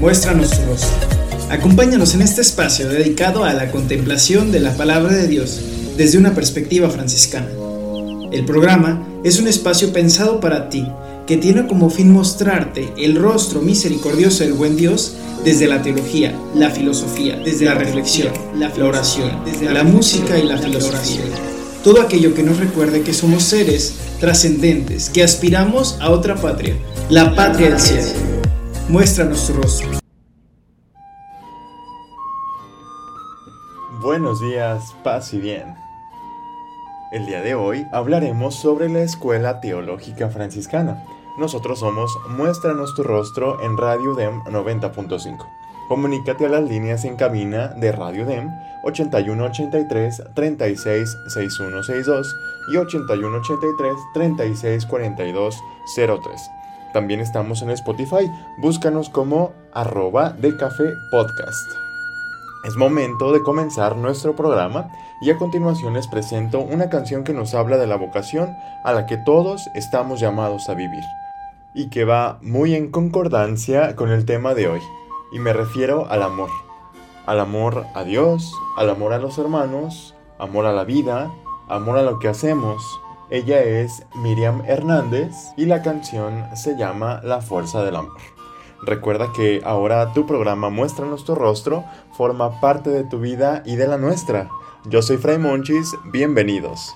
Muéstranos tu rostro. Acompáñanos en este espacio dedicado a la contemplación de la palabra de Dios desde una perspectiva franciscana. El programa es un espacio pensado para ti que tiene como fin mostrarte el rostro misericordioso del buen Dios desde la teología, la filosofía, desde la reflexión, la oración, desde la música y la filosofía. Todo aquello que nos recuerde que somos seres trascendentes, que aspiramos a otra patria, la patria del cielo. Muéstranos tu rostro. Buenos días, paz y bien. El día de hoy hablaremos sobre la Escuela Teológica Franciscana. Nosotros somos Muéstranos tu rostro en Radio DEM 90.5. Comunícate a las líneas en cabina de Radio DEM 8183 366162 y 8183 364203. También estamos en Spotify. Búscanos como arroba de café podcast. Es momento de comenzar nuestro programa y a continuación les presento una canción que nos habla de la vocación a la que todos estamos llamados a vivir y que va muy en concordancia con el tema de hoy. Y me refiero al amor. Al amor a Dios, al amor a los hermanos, amor a la vida, amor a lo que hacemos, ella es Miriam Hernández y la canción se llama La Fuerza del Amor. Recuerda que ahora tu programa Muestra nuestro rostro forma parte de tu vida y de la nuestra. Yo soy Fray Monchis, bienvenidos.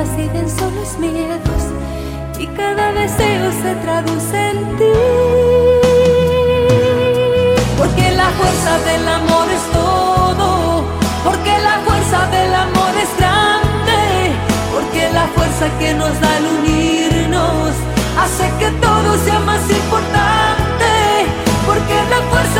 residen son los miedos y cada deseo se traduce en ti. Porque la fuerza del amor es todo, porque la fuerza del amor es grande, porque la fuerza que nos da el unirnos hace que todo sea más importante, porque la fuerza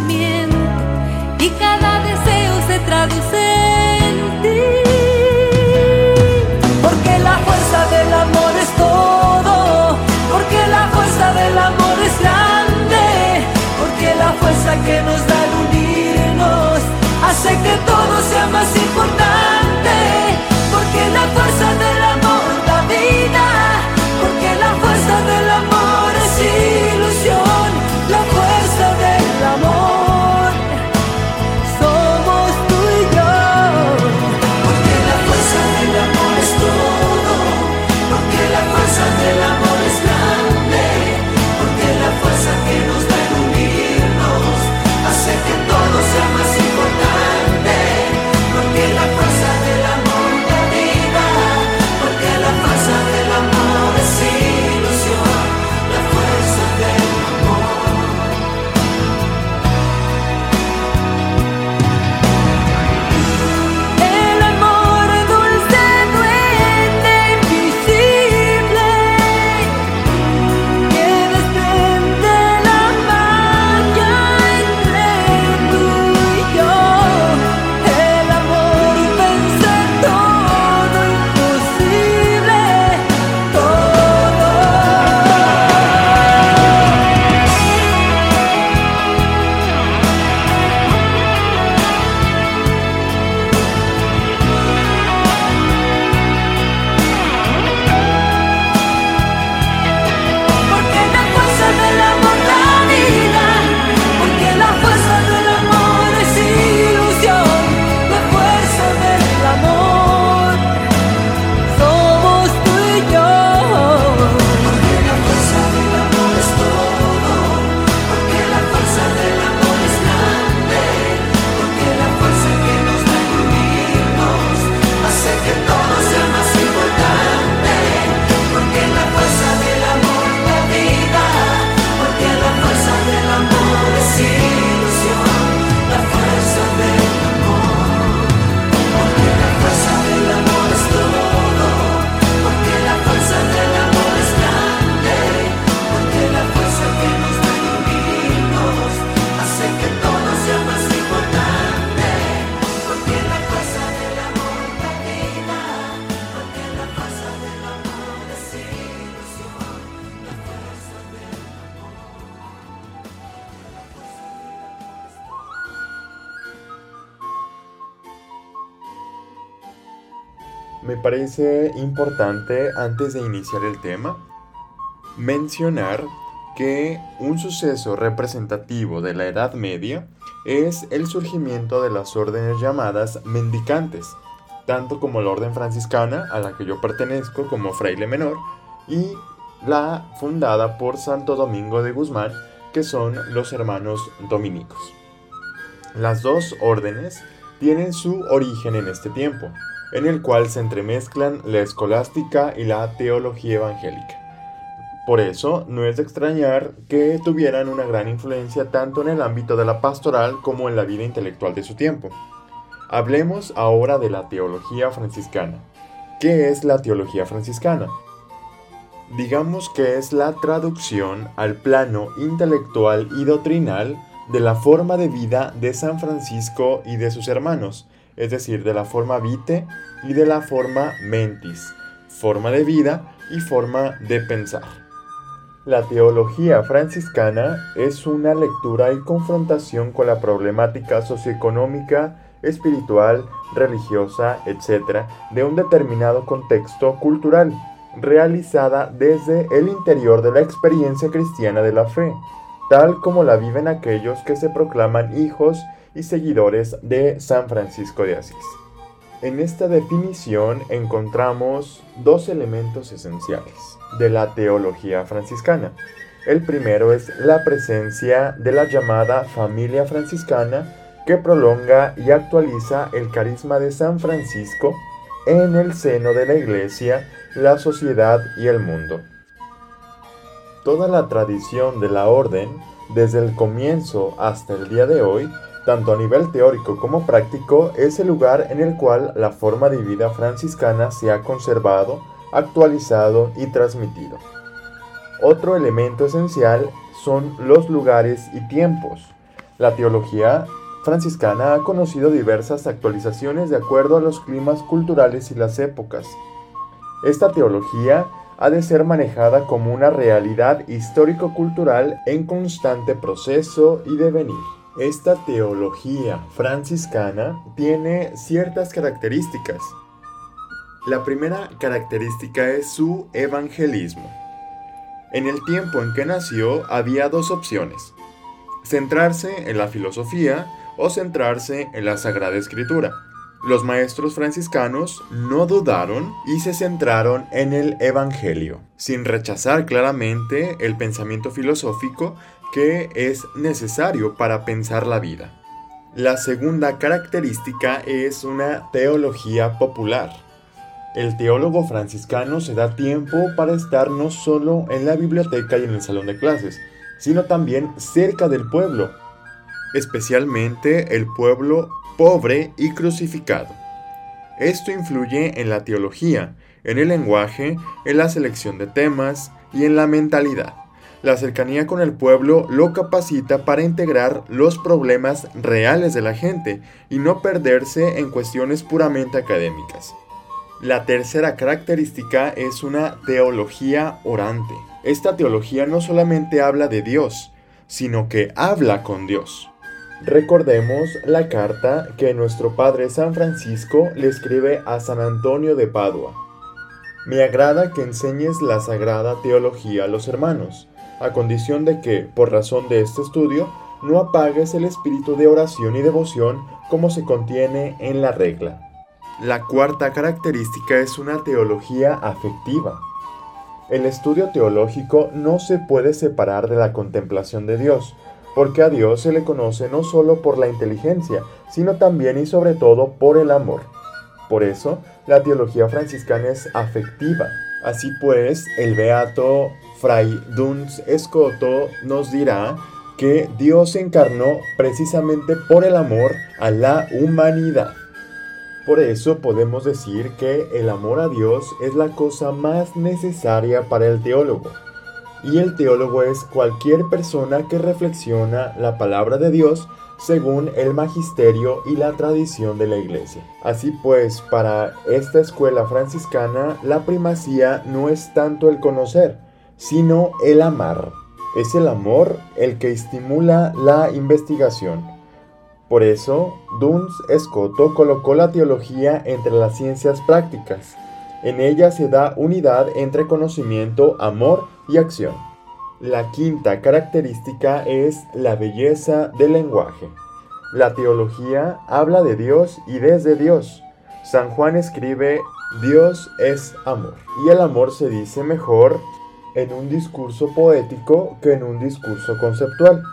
se traduce en ti. Porque la fuerza del amor es todo, porque la fuerza del amor es grande, porque la fuerza que nos da el unirnos hace que todo sea más importante, porque la fuerza parece importante antes de iniciar el tema mencionar que un suceso representativo de la Edad Media es el surgimiento de las órdenes llamadas mendicantes, tanto como la orden franciscana a la que yo pertenezco como fraile menor y la fundada por Santo Domingo de Guzmán, que son los hermanos dominicos. Las dos órdenes tienen su origen en este tiempo, en el cual se entremezclan la escolástica y la teología evangélica. Por eso, no es de extrañar que tuvieran una gran influencia tanto en el ámbito de la pastoral como en la vida intelectual de su tiempo. Hablemos ahora de la teología franciscana. ¿Qué es la teología franciscana? Digamos que es la traducción al plano intelectual y doctrinal de la forma de vida de San Francisco y de sus hermanos, es decir, de la forma vite y de la forma mentis, forma de vida y forma de pensar. La teología franciscana es una lectura y confrontación con la problemática socioeconómica, espiritual, religiosa, etc., de un determinado contexto cultural, realizada desde el interior de la experiencia cristiana de la fe, tal como la viven aquellos que se proclaman hijos y seguidores de San Francisco de Asís. En esta definición encontramos dos elementos esenciales de la teología franciscana. El primero es la presencia de la llamada familia franciscana que prolonga y actualiza el carisma de San Francisco en el seno de la Iglesia, la sociedad y el mundo. Toda la tradición de la orden, desde el comienzo hasta el día de hoy, tanto a nivel teórico como práctico, es el lugar en el cual la forma de vida franciscana se ha conservado actualizado y transmitido. Otro elemento esencial son los lugares y tiempos. La teología franciscana ha conocido diversas actualizaciones de acuerdo a los climas culturales y las épocas. Esta teología ha de ser manejada como una realidad histórico-cultural en constante proceso y devenir. Esta teología franciscana tiene ciertas características la primera característica es su evangelismo. En el tiempo en que nació había dos opciones, centrarse en la filosofía o centrarse en la Sagrada Escritura. Los maestros franciscanos no dudaron y se centraron en el Evangelio, sin rechazar claramente el pensamiento filosófico que es necesario para pensar la vida. La segunda característica es una teología popular. El teólogo franciscano se da tiempo para estar no solo en la biblioteca y en el salón de clases, sino también cerca del pueblo, especialmente el pueblo pobre y crucificado. Esto influye en la teología, en el lenguaje, en la selección de temas y en la mentalidad. La cercanía con el pueblo lo capacita para integrar los problemas reales de la gente y no perderse en cuestiones puramente académicas. La tercera característica es una teología orante. Esta teología no solamente habla de Dios, sino que habla con Dios. Recordemos la carta que nuestro Padre San Francisco le escribe a San Antonio de Padua. Me agrada que enseñes la sagrada teología a los hermanos, a condición de que, por razón de este estudio, no apagues el espíritu de oración y devoción como se contiene en la regla. La cuarta característica es una teología afectiva. El estudio teológico no se puede separar de la contemplación de Dios, porque a Dios se le conoce no solo por la inteligencia, sino también y sobre todo por el amor. Por eso, la teología franciscana es afectiva. Así pues, el beato Fray Duns Escoto nos dirá que Dios se encarnó precisamente por el amor a la humanidad. Por eso podemos decir que el amor a Dios es la cosa más necesaria para el teólogo. Y el teólogo es cualquier persona que reflexiona la palabra de Dios según el magisterio y la tradición de la iglesia. Así pues, para esta escuela franciscana, la primacía no es tanto el conocer, sino el amar. Es el amor el que estimula la investigación Por eso, Duns Escoto colocó la teología entre las ciencias prácticas. En ella se da unidad entre conocimiento, amor y acción. La quinta característica es la belleza del lenguaje. La teología habla de Dios y desde Dios. San Juan escribe, Dios es amor. Y el amor se dice mejor en un discurso poético que en un discurso conceptual.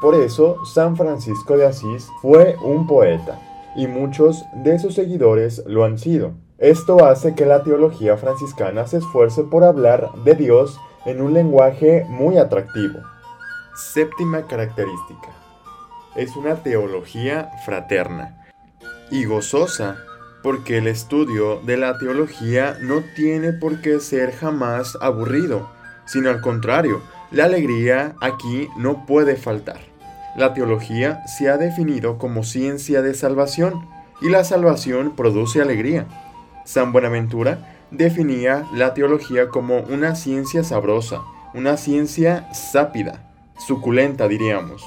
Por eso, San Francisco de Asís fue un poeta, y muchos de sus seguidores lo han sido. Esto hace que la teología franciscana se esfuerce por hablar de Dios en un lenguaje muy atractivo. Séptima característica. Es una teología fraterna y gozosa, porque el estudio de la teología no tiene por qué ser jamás aburrido, sino al contrario, la alegría aquí no puede faltar. La teología se ha definido como ciencia de salvación y la salvación produce alegría. San Buenaventura definía la teología como una ciencia sabrosa, una ciencia sápida, suculenta diríamos.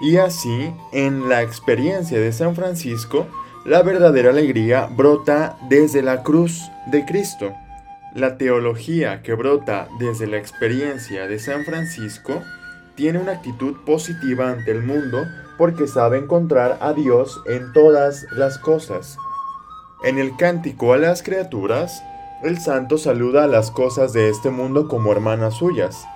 Y así, en la experiencia de San Francisco, la verdadera alegría brota desde la cruz de Cristo. La teología que brota desde la experiencia de San Francisco tiene una actitud positiva ante el mundo porque sabe encontrar a Dios en todas las cosas. En el cántico a las criaturas, el santo saluda a las cosas de este mundo como hermanas suyas.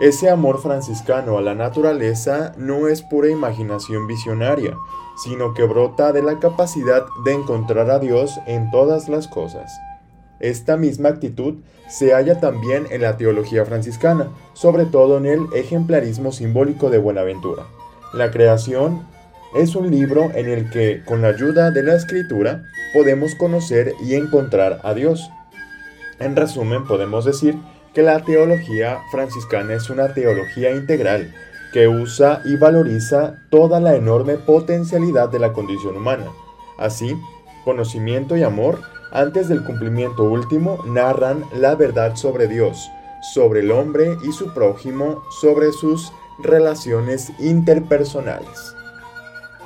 Ese amor franciscano a la naturaleza no es pura imaginación visionaria, sino que brota de la capacidad de encontrar a Dios en todas las cosas. Esta misma actitud se halla también en la teología franciscana, sobre todo en el ejemplarismo simbólico de Buenaventura. La creación es un libro en el que, con la ayuda de la escritura, podemos conocer y encontrar a Dios. En resumen, podemos decir que la teología franciscana es una teología integral, que usa y valoriza toda la enorme potencialidad de la condición humana. Así, conocimiento y amor, antes del cumplimiento último, narran la verdad sobre Dios, sobre el hombre y su prójimo, sobre sus relaciones interpersonales.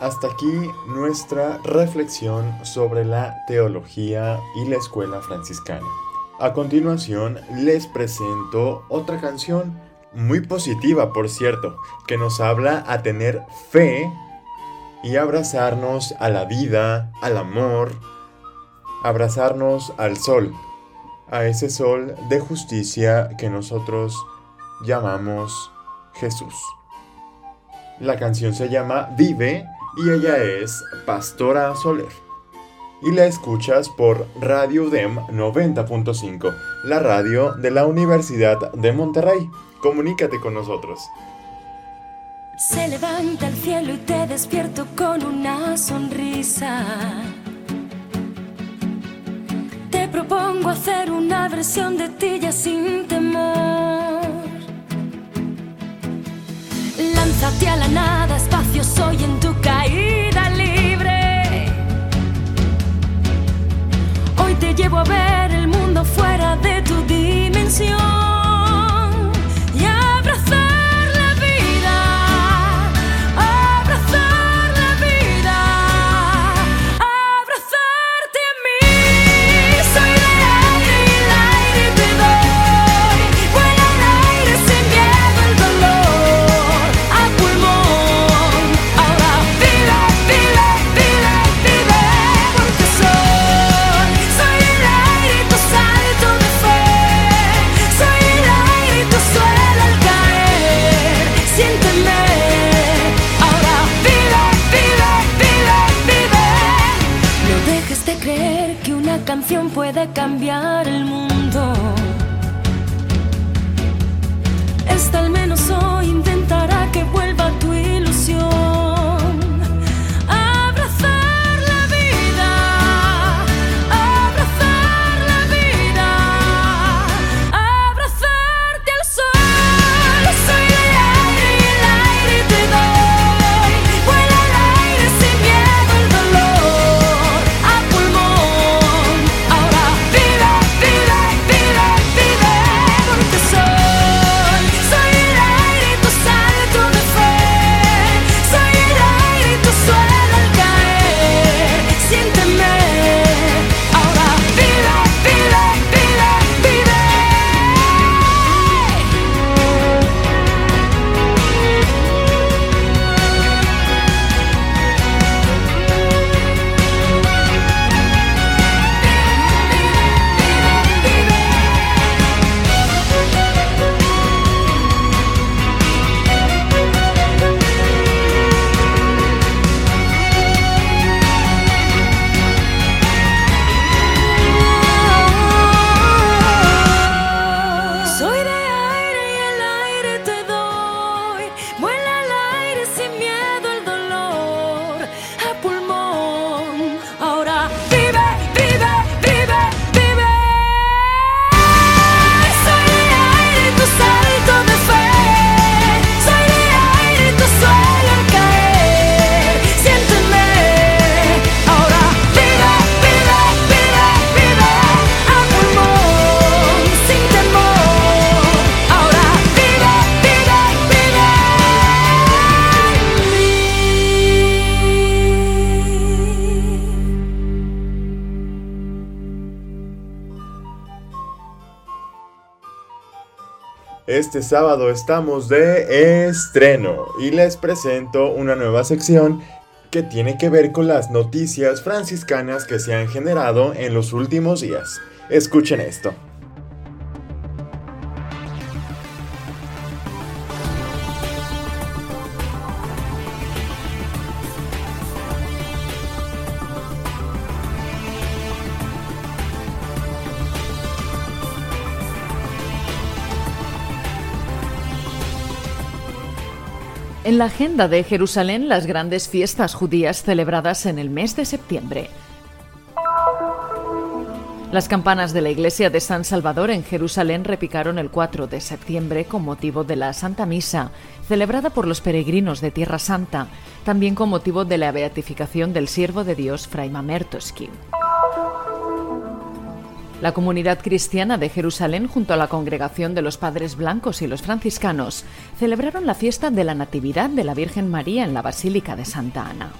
Hasta aquí nuestra reflexión sobre la teología y la escuela franciscana. A continuación les presento otra canción muy positiva, por cierto, que nos habla a tener fe y abrazarnos a la vida, al amor, abrazarnos al sol, a ese sol de justicia que nosotros llamamos Jesús. La canción se llama Vive y ella es Pastora Soler. Y la escuchas por Radio DEM 90.5, la radio de la Universidad de Monterrey. Comunícate con nosotros. Se levanta el cielo y te despierto con una sonrisa. Propongo hacer una versión de ti ya sin temor. Lánzate a la nada, espacio soy en tu caída cambiar el mundo. Esta al menos hoy Este sábado estamos de estreno y les presento una nueva sección que tiene que ver con las noticias franciscanas que se han generado en los últimos días. Escuchen esto. En la agenda de Jerusalén, las grandes fiestas judías celebradas en el mes de septiembre. Las campanas de la iglesia de San Salvador en Jerusalén repicaron el 4 de septiembre con motivo de la Santa Misa, celebrada por los peregrinos de Tierra Santa, también con motivo de la beatificación del siervo de Dios Fray Mamertoski. La comunidad cristiana de Jerusalén, junto a la congregación de los Padres Blancos y los franciscanos, celebraron la fiesta de la Natividad de la Virgen María en la Basílica de Santa Ana.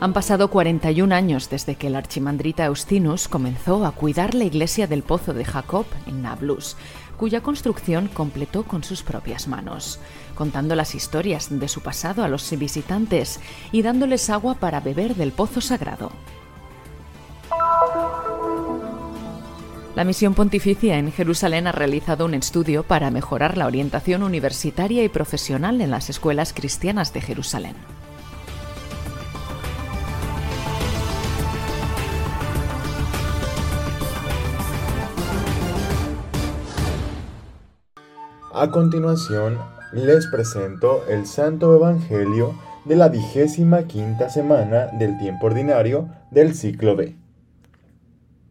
Han pasado 41 años desde que el archimandrita Austinus comenzó a cuidar la iglesia del Pozo de Jacob en Nablus, cuya construcción completó con sus propias manos, contando las historias de su pasado a los visitantes y dándoles agua para beber del pozo sagrado. La misión pontificia en Jerusalén ha realizado un estudio para mejorar la orientación universitaria y profesional en las escuelas cristianas de Jerusalén. A continuación, les presento el Santo Evangelio de la vigésima quinta semana del tiempo ordinario del ciclo B.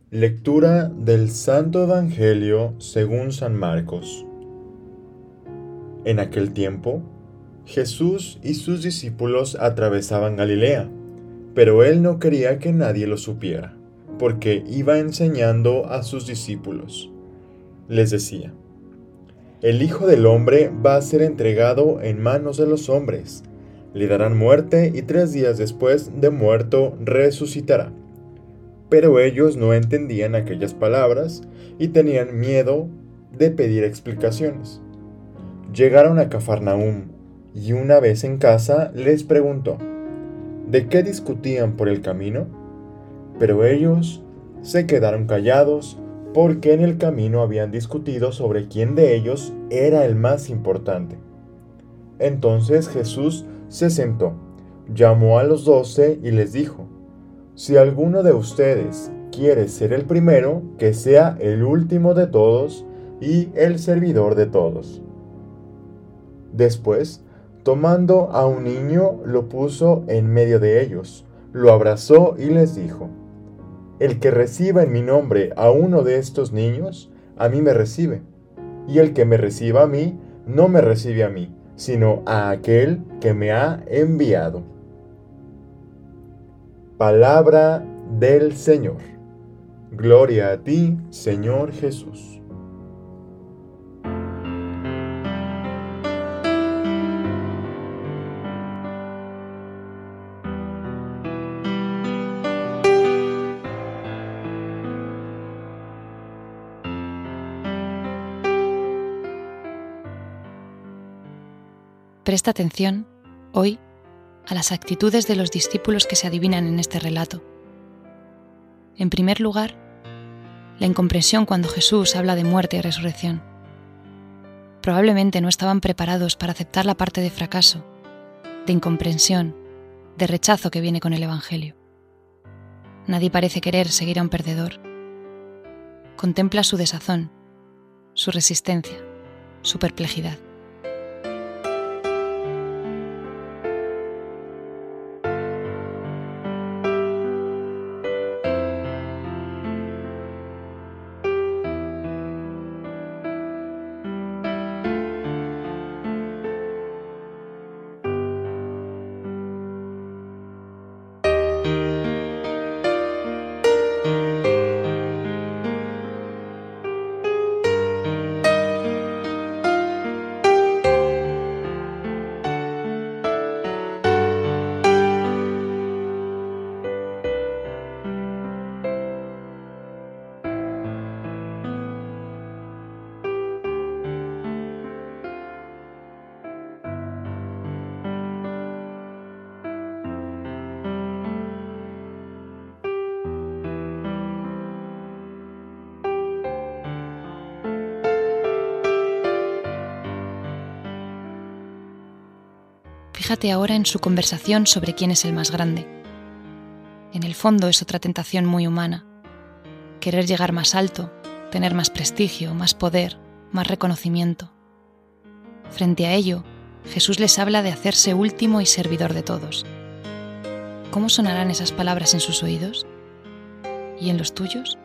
Lectura del Santo Evangelio según San Marcos. En aquel tiempo, Jesús y sus discípulos atravesaban Galilea, pero él no quería que nadie lo supiera, porque iba enseñando a sus discípulos. Les decía, el Hijo del Hombre va a ser entregado en manos de los hombres, le darán muerte y tres días después de muerto resucitará. Pero ellos no entendían aquellas palabras y tenían miedo de pedir explicaciones. Llegaron a Cafarnaúm y una vez en casa les preguntó, ¿de qué discutían por el camino? Pero ellos se quedaron callados porque en el camino habían discutido sobre quién de ellos era el más importante. Entonces Jesús se sentó, llamó a los doce y les dijo, si alguno de ustedes quiere ser el primero, que sea el último de todos y el servidor de todos. Después, tomando a un niño, lo puso en medio de ellos, lo abrazó y les dijo, El que reciba en mi nombre a uno de estos niños, a mí me recibe, y el que me reciba a mí, no me recibe a mí, sino a aquel que me ha enviado. Palabra del Señor. Gloria a ti, Señor Jesús. Presta atención hoy a las actitudes de los discípulos que se adivinan en este relato. En primer lugar, la incomprensión cuando Jesús habla de muerte y resurrección. Probablemente no estaban preparados para aceptar la parte de fracaso, de incomprensión, de rechazo que viene con el Evangelio. Nadie parece querer seguir a un perdedor. Contempla su desazón, su resistencia, su perplejidad. Fíjate ahora en su conversación sobre quién es el más grande. En el fondo es otra tentación muy humana. Querer llegar más alto, tener más prestigio, más poder, más reconocimiento. Frente a ello, Jesús les habla de hacerse último y servidor de todos. ¿Cómo sonarán esas palabras en sus oídos? ¿Y en los tuyos?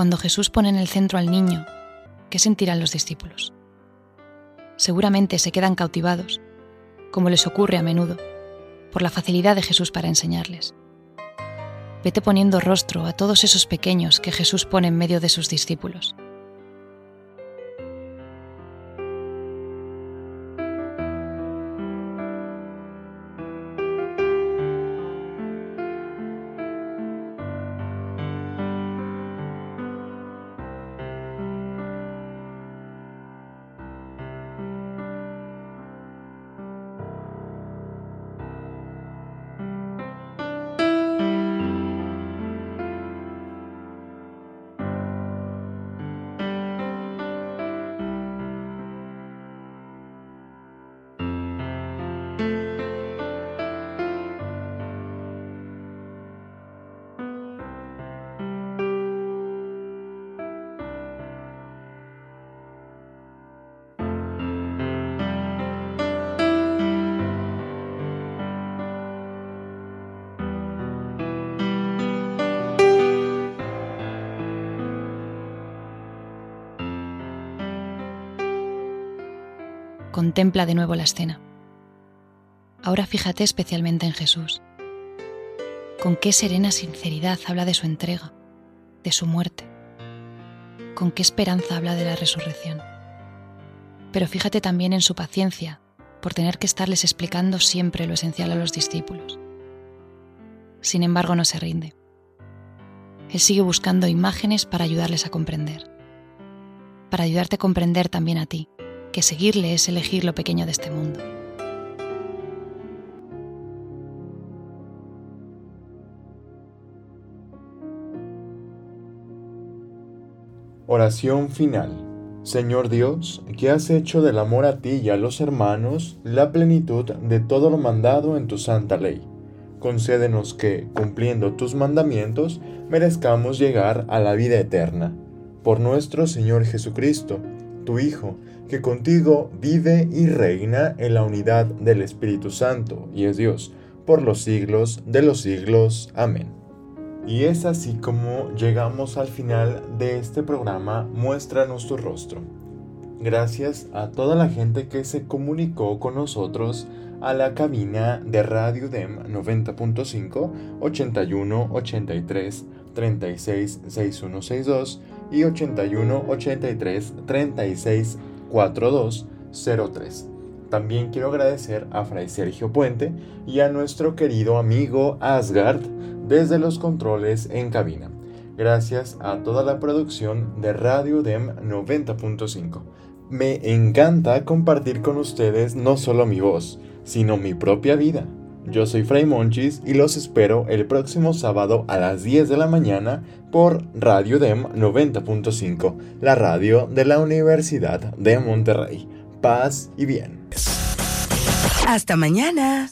Cuando Jesús pone en el centro al niño, ¿qué sentirán los discípulos? Seguramente se quedan cautivados, como les ocurre a menudo, por la facilidad de Jesús para enseñarles. Vete poniendo rostro a todos esos pequeños que Jesús pone en medio de sus discípulos. Contempla de nuevo la escena. Ahora fíjate especialmente en Jesús. Con qué serena sinceridad habla de su entrega, de su muerte. Con qué esperanza habla de la resurrección. Pero fíjate también en su paciencia por tener que estarles explicando siempre lo esencial a los discípulos. Sin embargo, no se rinde. Él sigue buscando imágenes para ayudarles a comprender, para ayudarte a comprender también a ti que seguirle es elegir lo pequeño de este mundo. Oración final. Señor Dios, que has hecho del amor a ti y a los hermanos la plenitud de todo lo mandado en tu santa ley. Concédenos que, cumpliendo tus mandamientos, merezcamos llegar a la vida eterna. Por nuestro Señor Jesucristo, tu Hijo, que contigo vive y reina en la unidad del Espíritu Santo y es Dios, por los siglos de los siglos. Amén. Y es así como llegamos al final de este programa Muéstranos tu rostro. Gracias a toda la gente que se comunicó con nosotros a la cabina de Radio DEM 90.5 81 83 36 6162 y 81 83 36 4203. También quiero agradecer a Fray Sergio Puente y a nuestro querido amigo Asgard desde los controles en cabina. Gracias a toda la producción de Radio DEM 90.5. Me encanta compartir con ustedes no solo mi voz, sino mi propia vida. Yo soy Fray Monchis y los espero el próximo sábado a las 10 de la mañana por Radio DEM 90.5, la radio de la Universidad de Monterrey. Paz y bien. Hasta mañana.